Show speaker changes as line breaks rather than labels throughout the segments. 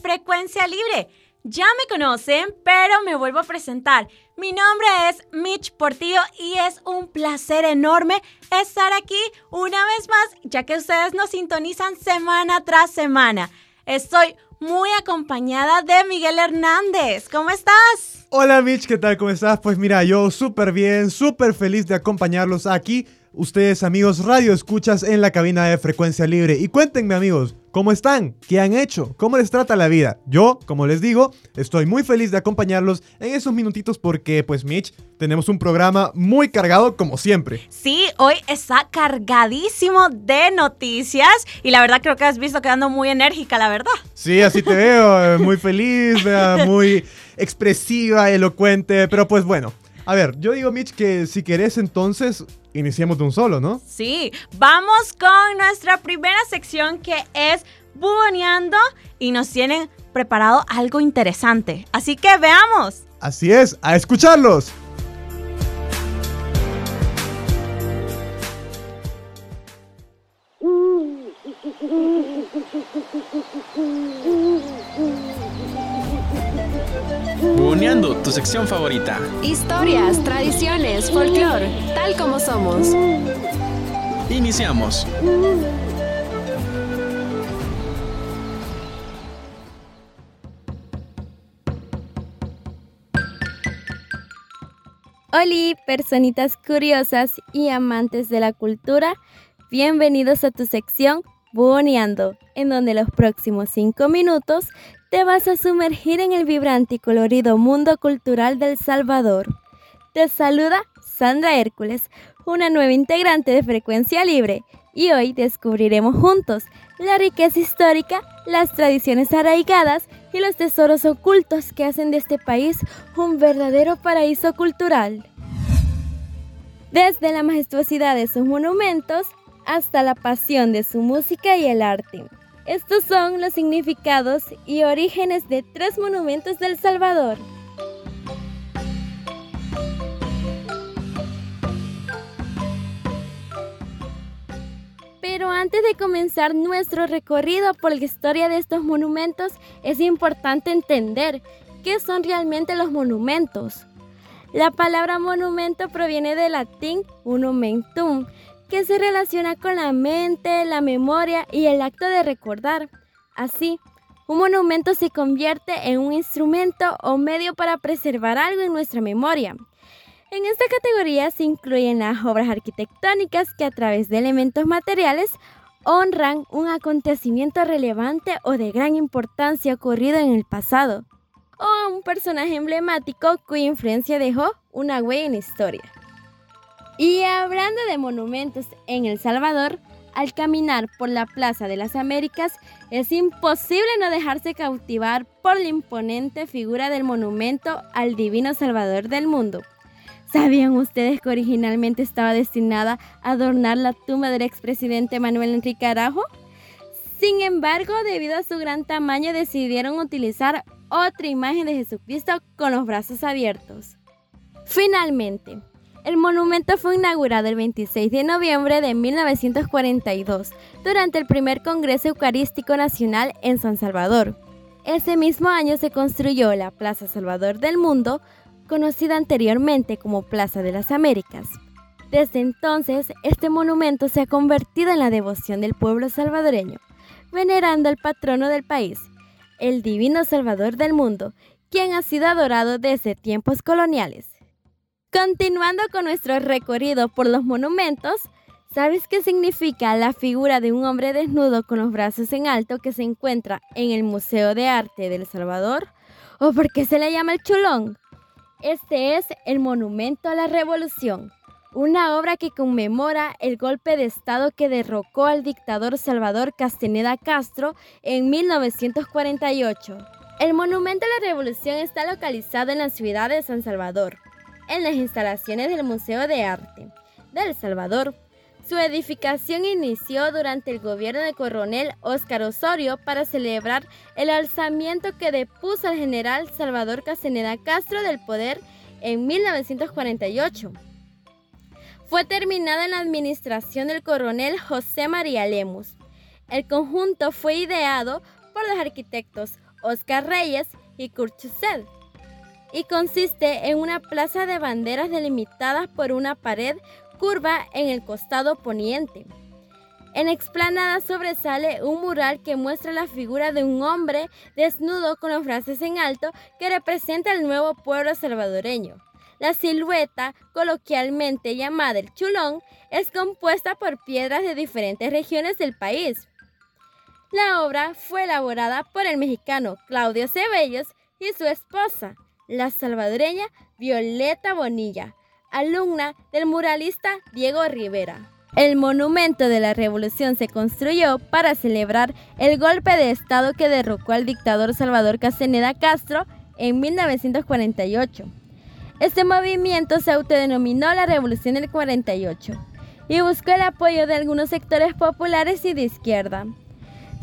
Frecuencia Libre. Ya me conocen, pero me vuelvo a presentar. Mi nombre es Mitch Portillo y es un placer enorme estar aquí una vez más, ya que ustedes nos sintonizan semana tras semana. Estoy muy acompañada de Miguel Hernández. ¿Cómo estás?
Hola Mitch, ¿qué tal? ¿Cómo estás? Pues mira, yo súper bien, súper feliz de acompañarlos aquí ustedes amigos radio escuchas en la cabina de frecuencia libre. Y cuéntenme amigos, ¿cómo están? ¿Qué han hecho? ¿Cómo les trata la vida? Yo, como les digo, estoy muy feliz de acompañarlos en esos minutitos porque pues Mitch, tenemos un programa muy cargado como siempre.
Sí, hoy está cargadísimo de noticias y la verdad creo que has visto quedando muy enérgica, la verdad.
Sí, así te veo, eh, muy feliz, muy expresiva, elocuente, pero pues bueno. A ver, yo digo, Mitch, que si querés entonces iniciemos de un solo, ¿no?
Sí, vamos con nuestra primera sección que es buboneando y nos tienen preparado algo interesante. Así que veamos.
Así es, a escucharlos.
Buboneando, tu sección favorita.
Historias, tradiciones, folclore, tal como somos.
Iniciamos.
Hola, personitas curiosas y amantes de la cultura, bienvenidos a tu sección Buoneando, en donde los próximos cinco minutos te vas a sumergir en el vibrante y colorido mundo cultural del Salvador. Te saluda Sandra Hércules, una nueva integrante de Frecuencia Libre, y hoy descubriremos juntos la riqueza histórica, las tradiciones arraigadas y los tesoros ocultos que hacen de este país un verdadero paraíso cultural. Desde la majestuosidad de sus monumentos hasta la pasión de su música y el arte. Estos son los significados y orígenes de tres monumentos del Salvador. Pero antes de comenzar nuestro recorrido por la historia de estos monumentos, es importante entender qué son realmente los monumentos. La palabra monumento proviene del latín monumentum, que se relaciona con la mente, la memoria y el acto de recordar. Así, un monumento se convierte en un instrumento o medio para preservar algo en nuestra memoria. En esta categoría se incluyen las obras arquitectónicas que a través de elementos materiales honran un acontecimiento relevante o de gran importancia ocurrido en el pasado, o a un personaje emblemático cuya influencia dejó una huella en la historia. Y hablando de monumentos en El Salvador, al caminar por la Plaza de las Américas es imposible no dejarse cautivar por la imponente figura del monumento al Divino Salvador del mundo. ¿Sabían ustedes que originalmente estaba destinada a adornar la tumba del expresidente Manuel Enrique Arajo? Sin embargo, debido a su gran tamaño decidieron utilizar otra imagen de Jesucristo con los brazos abiertos. Finalmente, el monumento fue inaugurado el 26 de noviembre de 1942 durante el primer Congreso Eucarístico Nacional en San Salvador. Ese mismo año se construyó la Plaza Salvador del Mundo, conocida anteriormente como Plaza de las Américas. Desde entonces, este monumento se ha convertido en la devoción del pueblo salvadoreño, venerando al patrono del país, el Divino Salvador del Mundo, quien ha sido adorado desde tiempos coloniales. Continuando con nuestro recorrido por los monumentos, ¿sabes qué significa la figura de un hombre desnudo con los brazos en alto que se encuentra en el Museo de Arte de El Salvador? ¿O por qué se le llama el chulón? Este es el Monumento a la Revolución, una obra que conmemora el golpe de Estado que derrocó al dictador Salvador Castaneda Castro en 1948. El Monumento a la Revolución está localizado en la ciudad de San Salvador, en las instalaciones del Museo de Arte de El Salvador. Su edificación inició durante el gobierno de coronel Óscar Osorio para celebrar el alzamiento que depuso al general Salvador Castaneda Castro del poder en 1948 fue terminada en la administración del coronel José María Lemus. El conjunto fue ideado por los arquitectos Oscar Reyes y Kurt y consiste en una plaza de banderas delimitadas por una pared curva en el costado poniente. En explanada sobresale un mural que muestra la figura de un hombre desnudo con los brazos en alto que representa el nuevo pueblo salvadoreño. La silueta, coloquialmente llamada el chulón, es compuesta por piedras de diferentes regiones del país. La obra fue elaborada por el mexicano Claudio Cebellos y su esposa, la salvadoreña Violeta Bonilla, alumna del muralista Diego Rivera. El monumento de la revolución se construyó para celebrar el golpe de Estado que derrocó al dictador Salvador Castaneda Castro en 1948. Este movimiento se autodenominó la Revolución del 48 y buscó el apoyo de algunos sectores populares y de izquierda.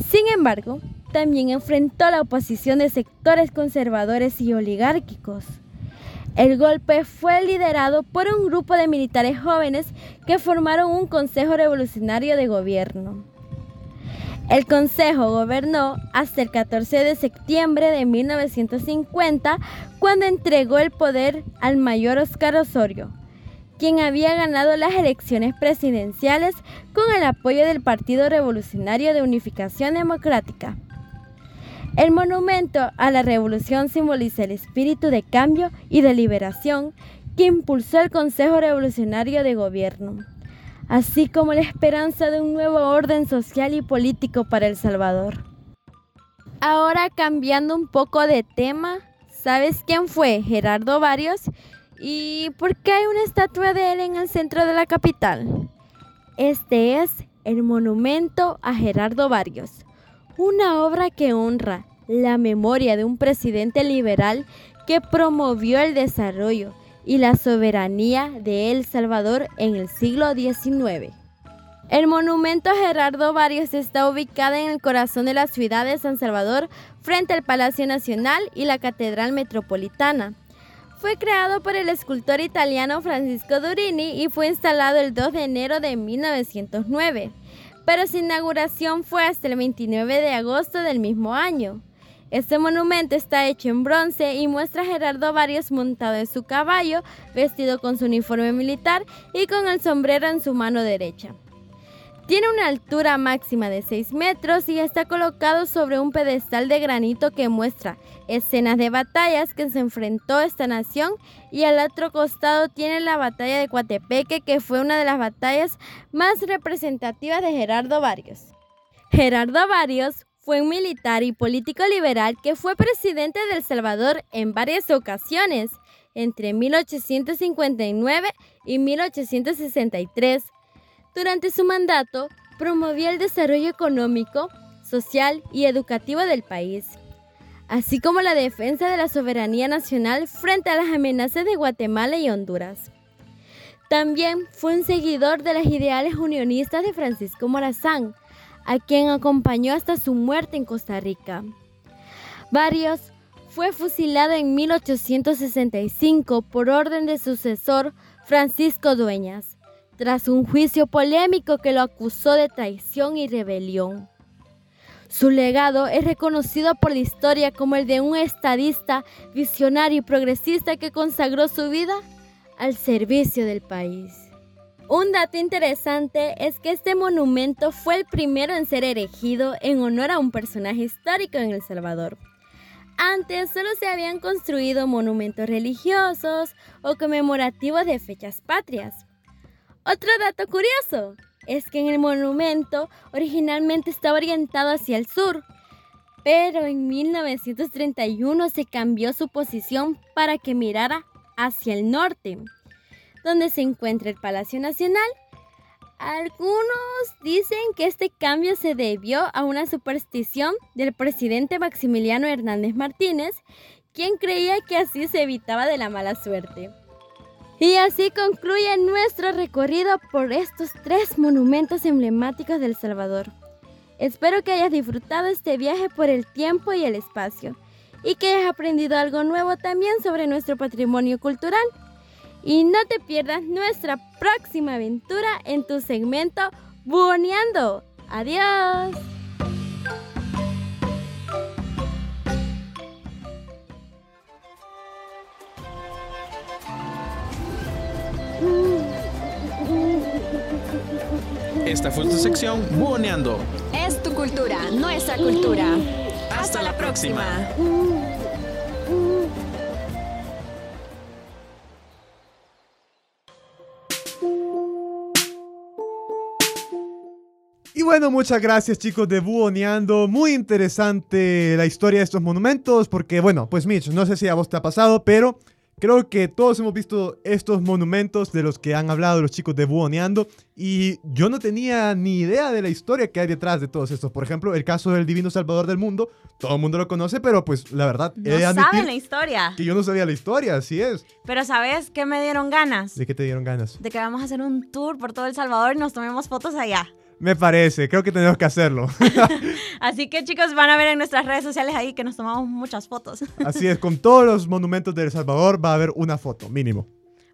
Sin embargo, también enfrentó la oposición de sectores conservadores y oligárquicos. El golpe fue liderado por un grupo de militares jóvenes que formaron un Consejo Revolucionario de Gobierno. El Consejo gobernó hasta el 14 de septiembre de 1950, cuando entregó el poder al mayor Oscar Osorio, quien había ganado las elecciones presidenciales con el apoyo del Partido Revolucionario de Unificación Democrática. El monumento a la revolución simboliza el espíritu de cambio y de liberación que impulsó el Consejo Revolucionario de Gobierno así como la esperanza de un nuevo orden social y político para El Salvador. Ahora cambiando un poco de tema, ¿sabes quién fue Gerardo Barrios? ¿Y por qué hay una estatua de él en el centro de la capital? Este es el monumento a Gerardo Barrios, una obra que honra la memoria de un presidente liberal que promovió el desarrollo y la soberanía de El Salvador en el siglo XIX. El monumento a Gerardo Barrios está ubicado en el corazón de la ciudad de San Salvador, frente al Palacio Nacional y la Catedral Metropolitana. Fue creado por el escultor italiano Francisco Durini y fue instalado el 2 de enero de 1909, pero su inauguración fue hasta el 29 de agosto del mismo año. Este monumento está hecho en bronce y muestra a Gerardo Barrios montado en su caballo, vestido con su uniforme militar y con el sombrero en su mano derecha. Tiene una altura máxima de 6 metros y está colocado sobre un pedestal de granito que muestra escenas de batallas que se enfrentó esta nación y al otro costado tiene la batalla de Coatepeque que fue una de las batallas más representativas de Gerardo Barrios. Gerardo Barrios fue un militar y político liberal que fue presidente de El Salvador en varias ocasiones, entre 1859 y 1863. Durante su mandato, promovió el desarrollo económico, social y educativo del país, así como la defensa de la soberanía nacional frente a las amenazas de Guatemala y Honduras. También fue un seguidor de las ideales unionistas de Francisco Morazán, a quien acompañó hasta su muerte en Costa Rica. Barrios fue fusilado en 1865 por orden de sucesor Francisco Dueñas, tras un juicio polémico que lo acusó de traición y rebelión. Su legado es reconocido por la historia como el de un estadista, visionario y progresista que consagró su vida al servicio del país. Un dato interesante es que este monumento fue el primero en ser erigido en honor a un personaje histórico en El Salvador. Antes solo se habían construido monumentos religiosos o conmemorativos de fechas patrias. Otro dato curioso es que en el monumento originalmente estaba orientado hacia el sur, pero en 1931 se cambió su posición para que mirara hacia el norte. donde se encuentra el Palacio Nacional. Algunos dicen que este cambio se debió a una superstición del presidente Maximiliano Hernández Martínez, quien creía que así se evitaba de la mala suerte. Y así concluye nuestro recorrido por estos tres monumentos emblemáticos del Salvador. Espero que hayas disfrutado este viaje por el tiempo y el espacio y que hayas aprendido algo nuevo también sobre nuestro patrimonio cultural. Y no te pierdas nuestra próxima aventura en tu segmento Buoneando. Adiós.
Esta fue tu sección Buoneando.
Es tu cultura, nuestra cultura.
Hasta la próxima.
Y bueno, muchas gracias chicos de Buoneando. Muy interesante la historia de estos monumentos porque, bueno, pues Mitch, no sé si a vos te ha pasado, pero creo que todos hemos visto estos monumentos de los que han hablado los chicos de Buoneando y yo no tenía ni idea de la historia que hay detrás de todos estos. Por ejemplo, el caso del Divino Salvador del Mundo, todo el mundo lo conoce, pero pues la verdad,
No
he
saben la historia.
que yo no sabía la historia, así es.
Pero ¿sabes qué me dieron ganas?
¿De qué te dieron ganas?
De que vamos a hacer un tour por todo El Salvador y nos tomemos fotos allá.
Me parece, creo que tenemos que hacerlo.
Así que chicos van a ver en nuestras redes sociales ahí que nos tomamos muchas fotos.
Así es, con todos los monumentos de El Salvador va a haber una foto, mínimo.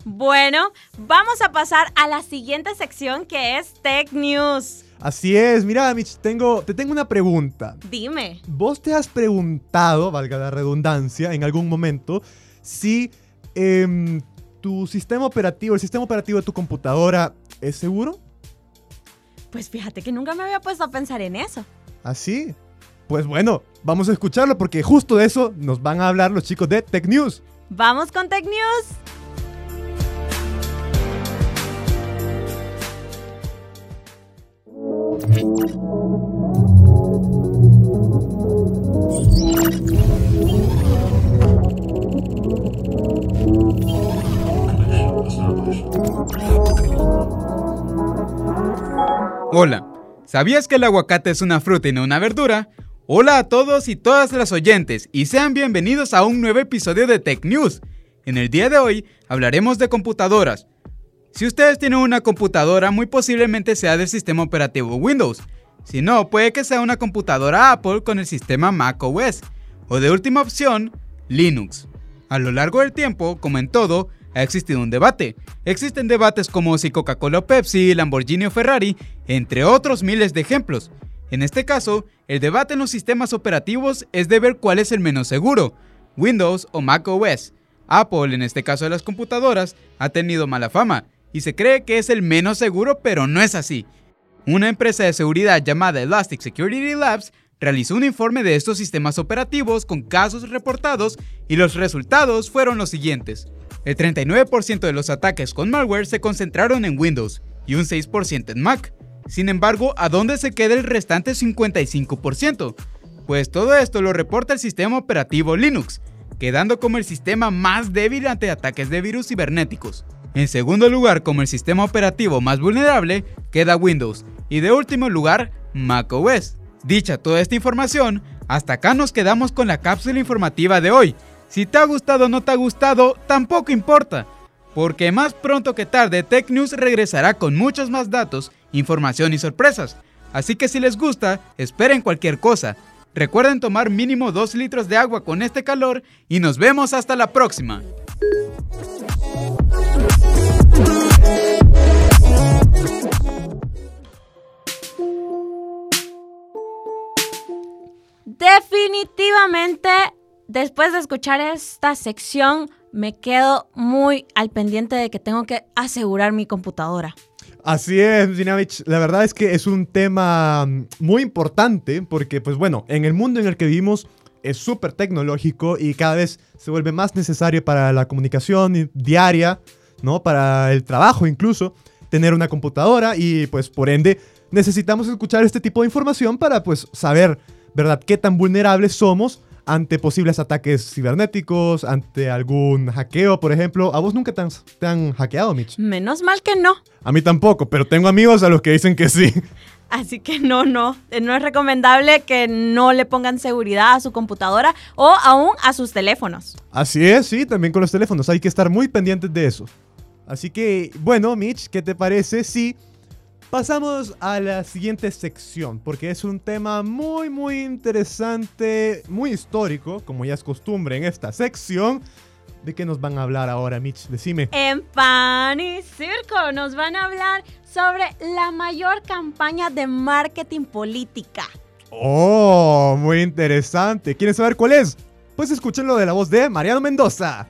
Bueno, vamos a pasar a la siguiente sección que es Tech News.
Así es, mira, Mitch, tengo, te tengo una pregunta.
Dime.
¿Vos te has preguntado, valga la redundancia, en algún momento, si em, tu sistema operativo, el sistema operativo de tu computadora es seguro?
Pues fíjate que nunca me había puesto a pensar en eso.
¿Así? Pues bueno, vamos a escucharlo porque justo de eso nos van a hablar los chicos de Tech News.
Vamos con Tech News.
Hola, ¿sabías que el aguacate es una fruta y no una verdura? Hola a todos y todas las oyentes y sean bienvenidos a un nuevo episodio de Tech News. En el día de hoy hablaremos de computadoras. Si ustedes tienen una computadora, muy posiblemente sea del sistema operativo Windows. Si no, puede que sea una computadora Apple con el sistema macOS. O de última opción, Linux. A lo largo del tiempo, como en todo, ha existido un debate. Existen debates como si Coca-Cola o Pepsi, Lamborghini o Ferrari, entre otros miles de ejemplos. En este caso, el debate en los sistemas operativos es de ver cuál es el menos seguro, Windows o macOS. Apple, en este caso de las computadoras, ha tenido mala fama y se cree que es el menos seguro, pero no es así. Una empresa de seguridad llamada Elastic Security Labs realizó un informe de estos sistemas operativos con casos reportados y los resultados fueron los siguientes. El 39% de los ataques con malware se concentraron en Windows y un 6% en Mac. Sin embargo, ¿a dónde se queda el restante 55%? Pues todo esto lo reporta el sistema operativo Linux, quedando como el sistema más débil ante ataques de virus cibernéticos. En segundo lugar, como el sistema operativo más vulnerable, queda Windows y de último lugar, macOS. Dicha toda esta información, hasta acá nos quedamos con la cápsula informativa de hoy. Si te ha gustado o no te ha gustado, tampoco importa, porque más pronto que tarde Tech News regresará con muchos más datos, información y sorpresas. Así que si les gusta, esperen cualquier cosa. Recuerden tomar mínimo 2 litros de agua con este calor y nos vemos hasta la próxima.
Definitivamente, después de escuchar esta sección, me quedo muy al pendiente de que tengo que asegurar mi computadora.
Así es, Dinamich. La verdad es que es un tema mm, muy importante porque, pues bueno, en el mundo en el que vivimos es súper tecnológico y cada vez se vuelve más necesario para la comunicación diaria, ¿no? Para el trabajo incluso, tener una computadora y pues por ende necesitamos escuchar este tipo de información para pues saber, ¿verdad?, qué tan vulnerables somos ante posibles ataques cibernéticos, ante algún hackeo, por ejemplo. ¿A vos nunca te han, te han hackeado, Mitch?
Menos mal que no.
A mí tampoco, pero tengo amigos a los que dicen que sí.
Así que no, no, eh, no es recomendable que no le pongan seguridad a su computadora o aún a sus teléfonos.
Así es, sí, también con los teléfonos. Hay que estar muy pendientes de eso. Así que, bueno, Mitch, ¿qué te parece si pasamos a la siguiente sección? Porque es un tema muy, muy interesante, muy histórico, como ya es costumbre en esta sección. ¿De qué nos van a hablar ahora, Mitch? Decime.
En Pan y Circo nos van a hablar sobre la mayor campaña de marketing política.
Oh, muy interesante. ¿Quieren saber cuál es? Pues escúchenlo de la voz de Mariano Mendoza.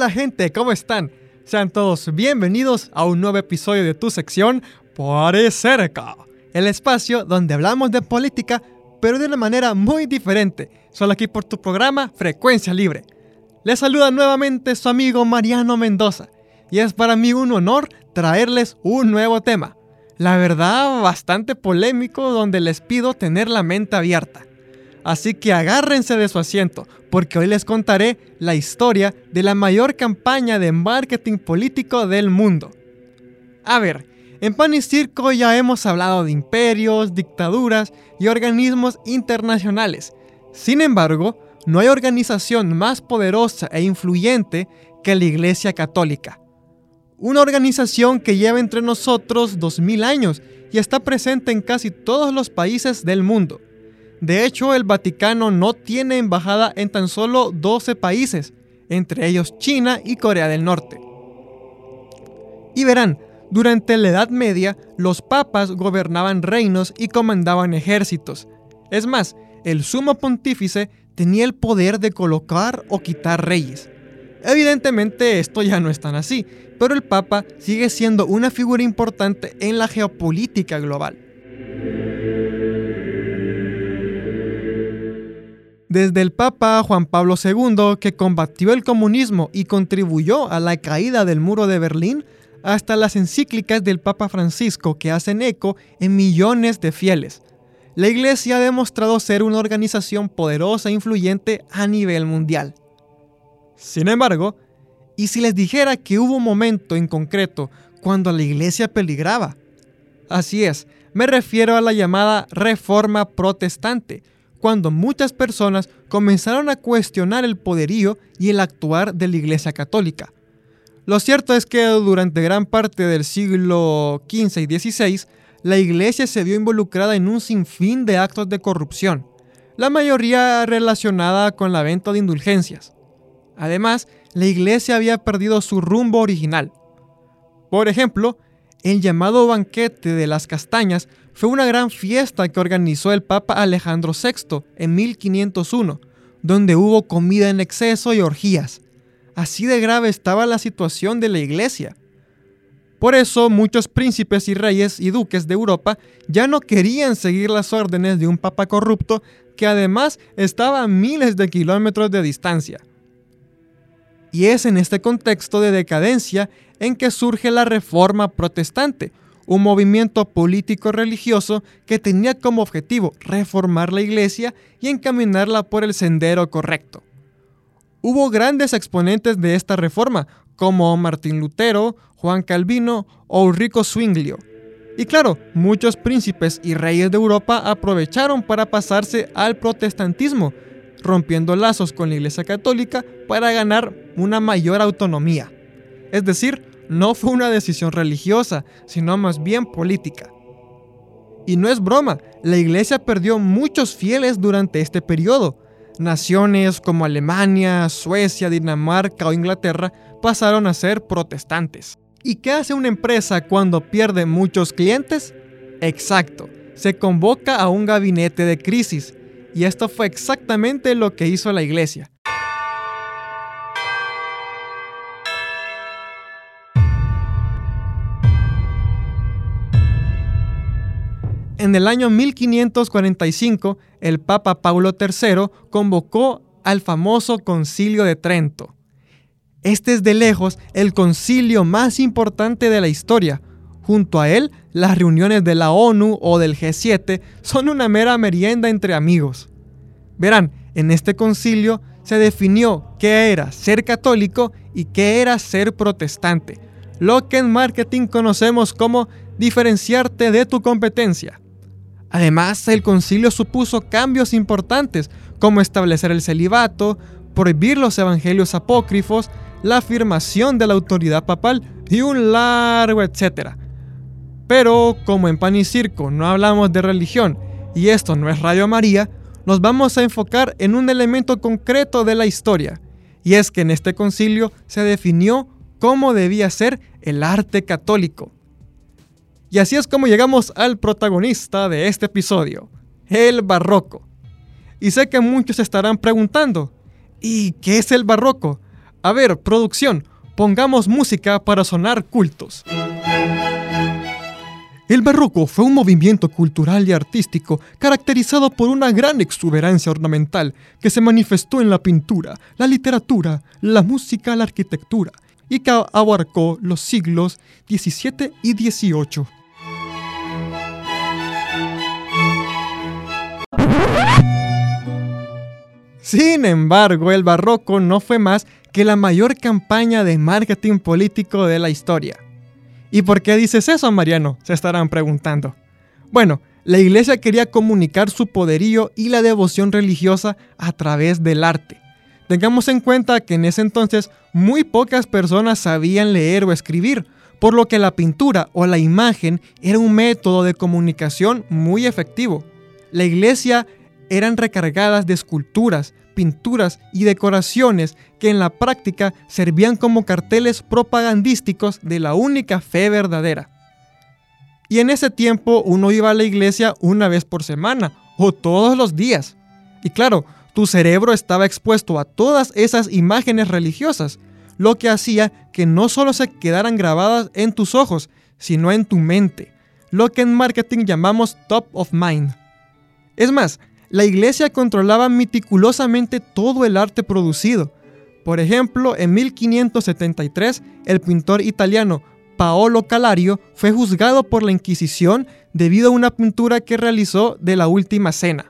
Hola gente, ¿cómo están? Sean todos bienvenidos a un nuevo episodio de tu sección Por cerca, el espacio donde hablamos de política, pero de una manera muy diferente, solo aquí por tu programa Frecuencia Libre. Les saluda nuevamente su amigo Mariano Mendoza, y es para mí un honor traerles un nuevo tema. La verdad, bastante polémico, donde les pido tener la mente abierta. Así que agárrense de su asiento, porque hoy les contaré la historia de la mayor campaña de marketing político del mundo. A ver, en Pan y Circo ya hemos hablado de imperios, dictaduras y organismos internacionales. Sin embargo, no hay organización más poderosa e influyente que la Iglesia Católica. Una organización que lleva entre nosotros 2000 años y está presente en casi todos los países del mundo. De hecho, el Vaticano no tiene embajada en tan solo 12 países, entre ellos China y Corea del Norte. Y verán, durante la Edad Media, los papas gobernaban reinos y comandaban ejércitos. Es más, el sumo pontífice tenía el poder de colocar o quitar reyes. Evidentemente esto ya no es tan así, pero el Papa sigue siendo una figura importante en la geopolítica global. Desde el Papa Juan Pablo II, que combatió el comunismo y contribuyó a la caída del muro de Berlín, hasta las encíclicas del Papa Francisco que hacen eco en millones de fieles. La Iglesia ha demostrado ser una organización poderosa e influyente a nivel mundial. Sin embargo, ¿y si les dijera que hubo un momento en concreto cuando la Iglesia peligraba? Así es, me refiero a la llamada Reforma Protestante, cuando muchas personas comenzaron a cuestionar el poderío y el actuar de la Iglesia Católica. Lo cierto es que durante gran parte del siglo XV y XVI, la Iglesia se vio involucrada en un sinfín de actos de corrupción, la mayoría relacionada con la venta de indulgencias. Además, la Iglesia había perdido su rumbo original. Por ejemplo, el llamado banquete de las castañas fue una gran fiesta que organizó el Papa Alejandro VI en 1501, donde hubo comida en exceso y orgías. Así de grave estaba la situación de la iglesia. Por eso muchos príncipes y reyes y duques de Europa ya no querían seguir las órdenes de un papa corrupto que además estaba a miles de kilómetros de distancia. Y es en este contexto de decadencia en que surge la Reforma Protestante, un movimiento político-religioso que tenía como objetivo reformar la iglesia y encaminarla por el sendero correcto. Hubo grandes exponentes de esta reforma, como Martín Lutero, Juan Calvino o Ulrico Zwinglio. Y claro, muchos príncipes y reyes de Europa aprovecharon para pasarse al protestantismo, rompiendo lazos con la Iglesia Católica para ganar una mayor autonomía. Es decir, no fue una decisión religiosa, sino más bien política. Y no es broma, la iglesia perdió muchos fieles durante este periodo. Naciones como Alemania, Suecia, Dinamarca o Inglaterra pasaron a ser protestantes. ¿Y qué hace una empresa cuando pierde muchos clientes? Exacto, se convoca a un gabinete de crisis. Y esto fue exactamente lo que hizo la iglesia. En el año 1545, el Papa Paulo III convocó al famoso Concilio de Trento. Este es de lejos el concilio más importante de la historia. Junto a él, las reuniones de la ONU o del G7 son una mera merienda entre amigos. Verán, en este concilio se definió qué era ser católico y qué era ser protestante, lo que en marketing conocemos como diferenciarte de tu competencia. Además, el concilio supuso cambios importantes, como establecer el celibato, prohibir los evangelios apócrifos, la afirmación de la autoridad papal y un largo etcétera. Pero como en Pan y Circo no hablamos de religión y esto no es Radio María, nos vamos a enfocar en un elemento concreto de la historia, y es que en este concilio se definió cómo debía ser el arte católico. Y así es como llegamos al protagonista de este episodio, el barroco. Y sé que muchos estarán preguntando, ¿y qué es el barroco? A ver, producción, pongamos música para sonar cultos. El barroco fue un movimiento cultural y artístico caracterizado por una gran exuberancia ornamental que se manifestó en la pintura, la literatura, la música, la arquitectura y que abarcó los siglos XVII y XVIII. Sin embargo, el barroco no fue más que la mayor campaña de marketing político de la historia. ¿Y por qué dices eso, Mariano? Se estarán preguntando. Bueno, la iglesia quería comunicar su poderío y la devoción religiosa a través del arte. Tengamos en cuenta que en ese entonces muy pocas personas sabían leer o escribir, por lo que la pintura o la imagen era un método de comunicación muy efectivo. La iglesia eran recargadas de esculturas, pinturas y decoraciones que en la práctica servían como carteles propagandísticos de la única fe verdadera. Y en ese tiempo uno iba a la iglesia una vez por semana o todos los días. Y claro, tu cerebro estaba expuesto a todas esas imágenes religiosas, lo que hacía que no solo se quedaran grabadas en tus ojos, sino en tu mente, lo que en marketing llamamos top of mind. Es más, la iglesia controlaba meticulosamente todo el arte producido. Por ejemplo, en 1573, el pintor italiano Paolo Calario fue juzgado por la Inquisición debido a una pintura que realizó de la Última Cena.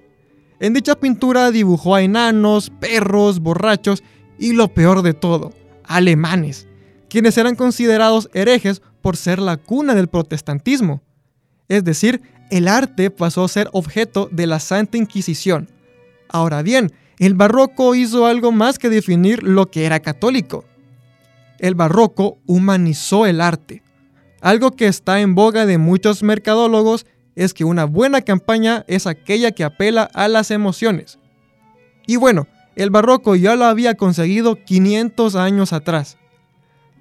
En dicha pintura dibujó a enanos, perros, borrachos y lo peor de todo, alemanes, quienes eran considerados herejes por ser la cuna del protestantismo. Es decir, el arte pasó a ser objeto de la Santa Inquisición. Ahora bien, el barroco hizo algo más que definir lo que era católico. El barroco humanizó el arte. Algo que está en boga de muchos mercadólogos es que una buena campaña es aquella que apela a las emociones. Y bueno, el barroco ya lo había conseguido 500 años atrás.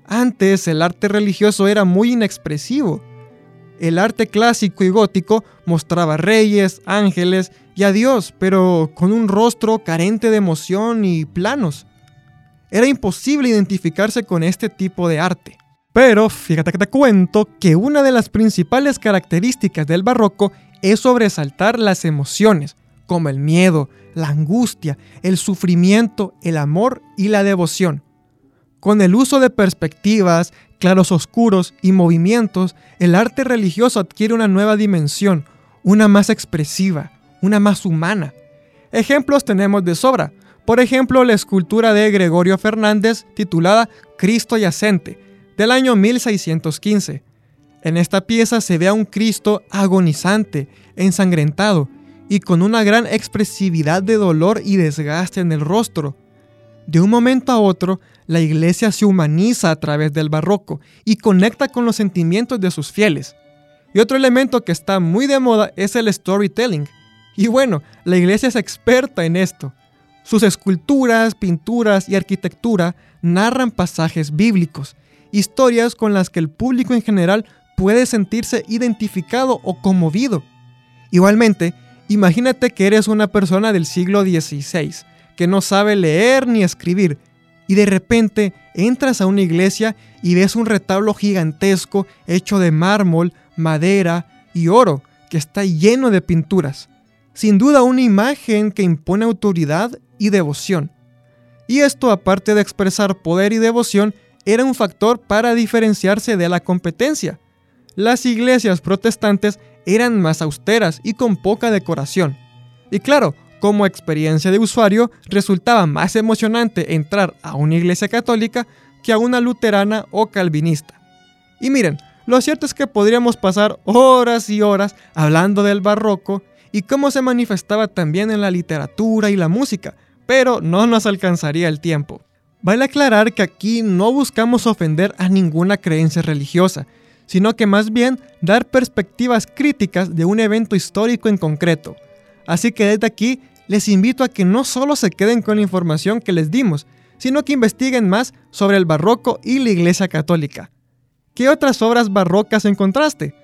Antes el arte religioso era muy inexpresivo el arte clásico y gótico mostraba reyes, ángeles y a Dios, pero con un rostro carente de emoción y planos. Era imposible identificarse con este tipo de arte. Pero fíjate que te cuento que una de las principales características del barroco es sobresaltar las emociones, como el miedo, la angustia, el sufrimiento, el amor y la devoción. Con el uso de perspectivas, claros oscuros y movimientos, el arte religioso adquiere una nueva dimensión, una más expresiva, una más humana. Ejemplos tenemos de sobra. Por ejemplo, la escultura de Gregorio Fernández titulada Cristo Yacente, del año 1615. En esta pieza se ve a un Cristo agonizante, ensangrentado y con una gran expresividad de dolor y desgaste en el rostro. De un momento a otro, la iglesia se humaniza a través del barroco y conecta con los sentimientos de sus fieles. Y otro elemento que está muy de moda es el storytelling. Y bueno, la iglesia es experta en esto. Sus esculturas, pinturas y arquitectura narran pasajes bíblicos, historias con las que el público en general puede sentirse identificado o conmovido. Igualmente, imagínate que eres una persona del siglo XVI, que no sabe leer ni escribir, y de repente entras a una iglesia y ves un retablo gigantesco hecho de mármol, madera y oro, que está lleno de pinturas. Sin duda una imagen que impone autoridad y devoción. Y esto, aparte de expresar poder y devoción, era un factor para diferenciarse de la competencia. Las iglesias protestantes eran más austeras y con poca decoración. Y claro, como experiencia de usuario, resultaba más emocionante entrar a una iglesia católica que a una luterana o calvinista. Y miren, lo cierto es que podríamos pasar horas y horas hablando del barroco y cómo se manifestaba también en la literatura y la música, pero no nos alcanzaría el tiempo. Vale aclarar que aquí no buscamos ofender a ninguna creencia religiosa, sino que más bien dar perspectivas críticas de un evento histórico en concreto. Así que desde aquí les invito a que no solo se queden con la información que les dimos, sino que investiguen más sobre el barroco y la Iglesia Católica. ¿Qué otras obras barrocas encontraste?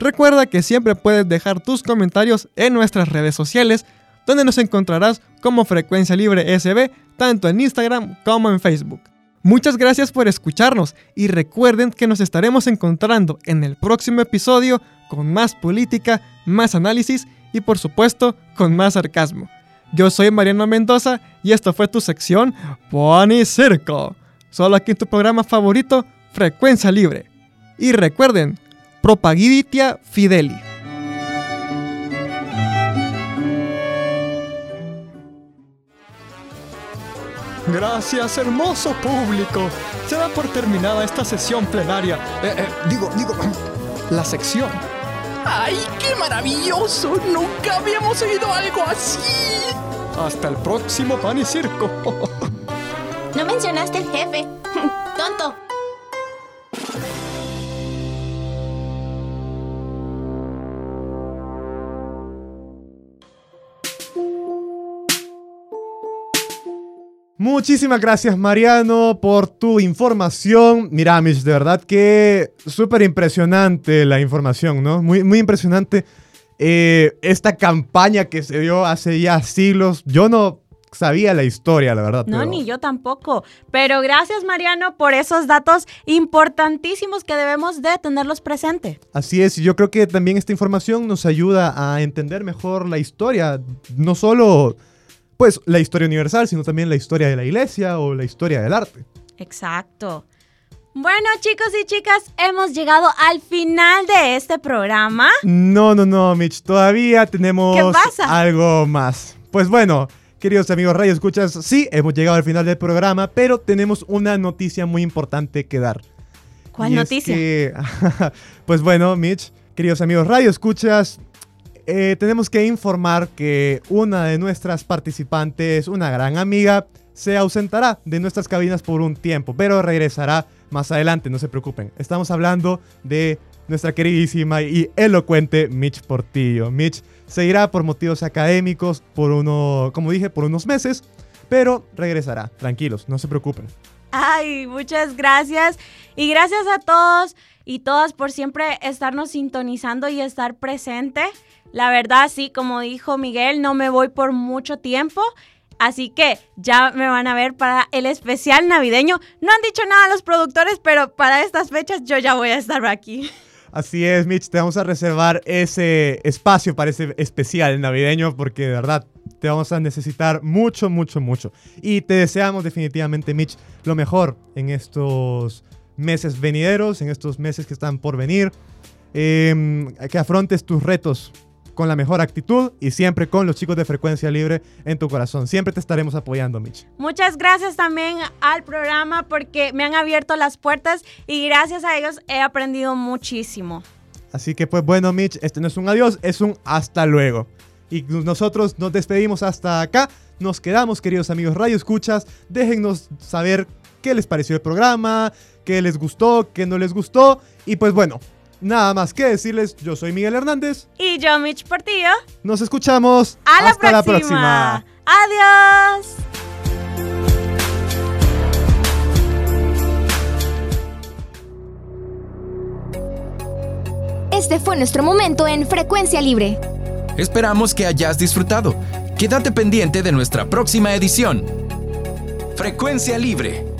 Recuerda que siempre puedes dejar tus comentarios en nuestras redes sociales donde nos encontrarás como Frecuencia Libre SB, tanto en Instagram como en Facebook. Muchas gracias por escucharnos y recuerden que nos estaremos encontrando en el próximo episodio con más política, más análisis y por supuesto con más sarcasmo. Yo soy Mariano Mendoza y esto fue tu sección Pony Circo. Solo aquí en tu programa favorito, Frecuencia Libre. Y recuerden, Propagiditia Fideli.
Gracias, hermoso público. Se da por terminada esta sesión plenaria. Eh, eh, digo, digo, la sección.
¡Ay, qué maravilloso! Nunca habíamos oído algo así.
Hasta el próximo pan y circo.
No mencionaste el jefe. Tonto.
Muchísimas gracias Mariano por tu información. Mira, Mitch, de verdad que súper impresionante la información, ¿no? Muy, muy impresionante eh, esta campaña que se dio hace ya siglos. Yo no sabía la historia, la verdad.
No,
pero-
ni yo tampoco. Pero gracias Mariano por esos datos importantísimos que debemos de tenerlos presentes.
Así es, y yo creo que también esta información nos ayuda a entender mejor la historia, no solo pues la historia universal, sino también la historia de la iglesia o la historia del arte.
Exacto. Bueno, chicos y chicas, hemos llegado al final de este programa.
No, no, no, Mitch, todavía tenemos
¿Qué pasa?
algo más. Pues bueno, queridos amigos Radio Escuchas, sí, hemos llegado al final del programa, pero tenemos una noticia muy importante que dar.
¿Cuál
Y es
noticia?
que, pues bueno, Mitch, queridos amigos Radio Escuchas, eh, tenemos que informar que una de nuestras participantes, una gran amiga, se ausentará de nuestras cabinas por un tiempo, pero regresará más adelante, no se preocupen. Estamos hablando de nuestra queridísima y elocuente Mitch Portillo. Mitch seguirá por motivos académicos, por uno, como dije, por unos meses, pero regresará. Tranquilos, no se preocupen.
Ay, muchas gracias. Y gracias a todos y todas por siempre estarnos sintonizando y estar presente. La verdad, sí, como dijo Miguel, no me voy por mucho tiempo. Así que ya me van a ver para el especial navideño. No han dicho nada los productores, pero para estas fechas yo ya voy a estar aquí.
Así es, Mitch, te vamos a reservar ese espacio para ese especial navideño porque de verdad te vamos a necesitar mucho, mucho, mucho. Y te deseamos definitivamente, Mitch, lo mejor en estos meses venideros, en estos meses que están por venir. Em, que afrontes tus retos con la mejor actitud y siempre con los chicos de frecuencia libre en tu corazón. Siempre te estaremos apoyando, Mitch.
Muchas gracias también al programa porque me han abierto las puertas y gracias a ellos he aprendido muchísimo.
Así que pues bueno, Mitch, este no es un adiós, es un hasta luego. Y nosotros nos despedimos hasta acá. Nos quedamos, queridos amigos Radio Escuchas. Déjennos saber qué les pareció el programa, qué les gustó, qué no les gustó. Y pues bueno, nada más que decirles, yo soy Miguel Hernández.
Y yo, Mitch Portillo.
Nos escuchamos.
A la
Hasta
próxima.
la próxima.
Adiós.
Este fue nuestro momento en Frecuencia Libre.
Esperamos que hayas disfrutado. Quédate pendiente de nuestra próxima edición. Frecuencia Libre